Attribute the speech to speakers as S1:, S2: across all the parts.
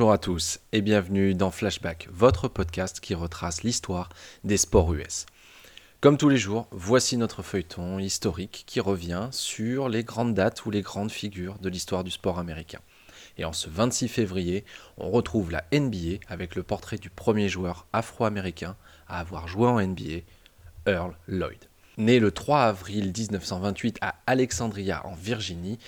S1: Bonjour à tous et bienvenue dans Flashback, votre podcast qui retrace l'histoire des sports US. Comme tous les jours, voici notre feuilleton historique qui revient sur les grandes dates ou les grandes figures de l'histoire du sport américain. Et en ce 26 février, on retrouve la NBA avec le portrait du premier joueur afro-américain à avoir joué en NBA, Earl Lloyd. Né le 3 avril 1928 à Alexandria en Virginie,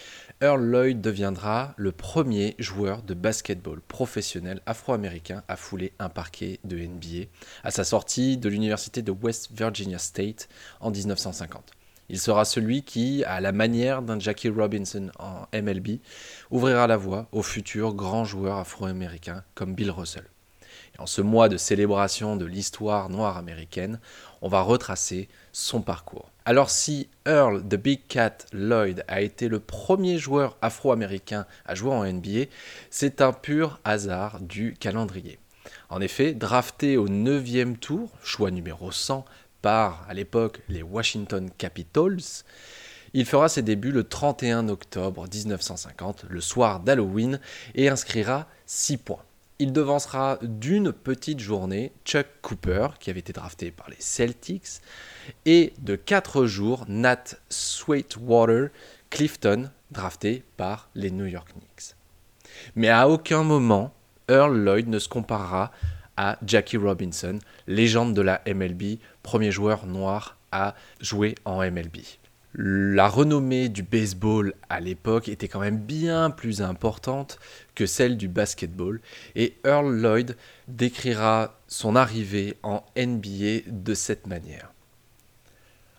S1: Earl Lloyd deviendra le premier joueur de basketball professionnel afro-américain à fouler un parquet de NBA à sa sortie de l'université de West Virginia State en 1950. Il sera celui qui, à la manière d'un Jackie Robinson en MLB, ouvrira la voie aux futurs grands joueurs afro-américains comme Bill Russell. En ce mois de célébration de l'histoire noire américaine, on va retracer son parcours. Alors si Earl the Big Cat Lloyd a été le premier joueur afro-américain à jouer en NBA, c'est un pur hasard du calendrier. En effet, drafté au 9e tour, choix numéro 100 par, à l'époque, les Washington Capitals, il fera ses débuts le 31 octobre 1950, le soir d'Halloween, et inscrira 6 points il devancera d'une petite journée Chuck Cooper, qui avait été drafté par les Celtics, et de 4 jours Nat Sweetwater Clifton, drafté par les New York Knicks. Mais à aucun moment, Earl Lloyd ne se comparera à Jackie Robinson, légende de la MLB, premier joueur noir à jouer en MLB la renommée du baseball à l'époque était quand même bien plus importante que celle du basketball et Earl Lloyd décrira son arrivée en NBA de cette manière.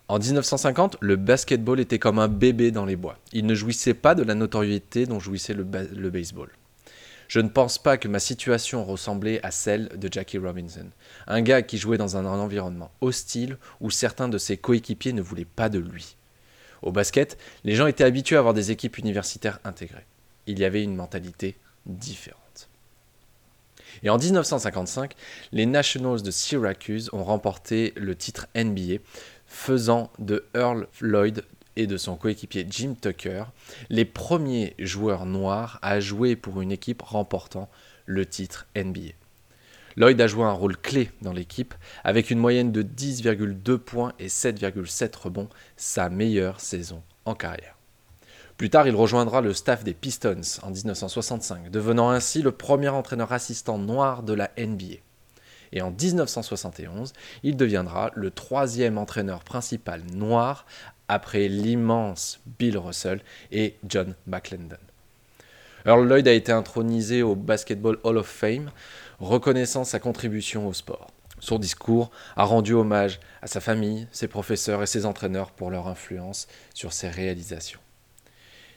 S1: En 1950, le basketball était comme un bébé dans les bois. Il ne jouissait pas de la notoriété dont jouissait le, baseball. Je ne pense pas que ma situation ressemblait à celle de Jackie Robinson, un gars qui jouait dans un environnement hostile où certains de ses coéquipiers ne voulaient pas de lui. Au basket, les gens étaient habitués à avoir des équipes universitaires intégrées. Il y avait une mentalité différente. Et en 1955, les Nationals de Syracuse ont remporté le titre NBA, faisant de Earl Lloyd et de son coéquipier Jim Tucker les premiers joueurs noirs à jouer pour une équipe remportant le titre NBA. Lloyd a joué un rôle clé dans l'équipe, avec une moyenne de 10,2 points et 7,7 rebonds, sa meilleure saison en carrière. Plus tard, il rejoindra le staff des Pistons en 1965, devenant ainsi le premier entraîneur assistant noir de la NBA. Et en 1971, il deviendra le troisième entraîneur principal noir après l'immense Bill Russell et John McClendon. Earl Lloyd a été intronisé au Basketball Hall of Fame, reconnaissant sa contribution au sport. Son discours a rendu hommage à sa famille, ses professeurs et ses entraîneurs pour leur influence sur ses réalisations.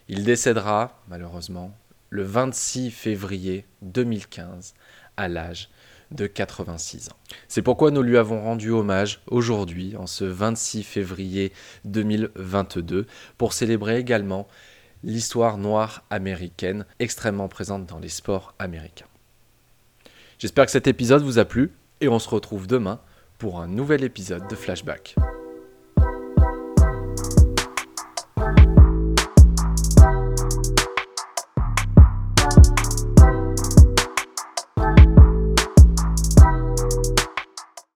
S1: Il décédera, malheureusement, le 26 février 2015 à l'âge de 86 ans. C'est pourquoi nous lui avons rendu hommage aujourd'hui, en ce 26 février 2022, pour célébrer également l'histoire noire américaine extrêmement présente dans les sports américains. J'espère que cet épisode vous a plu et on se retrouve demain pour un nouvel épisode de Flashback.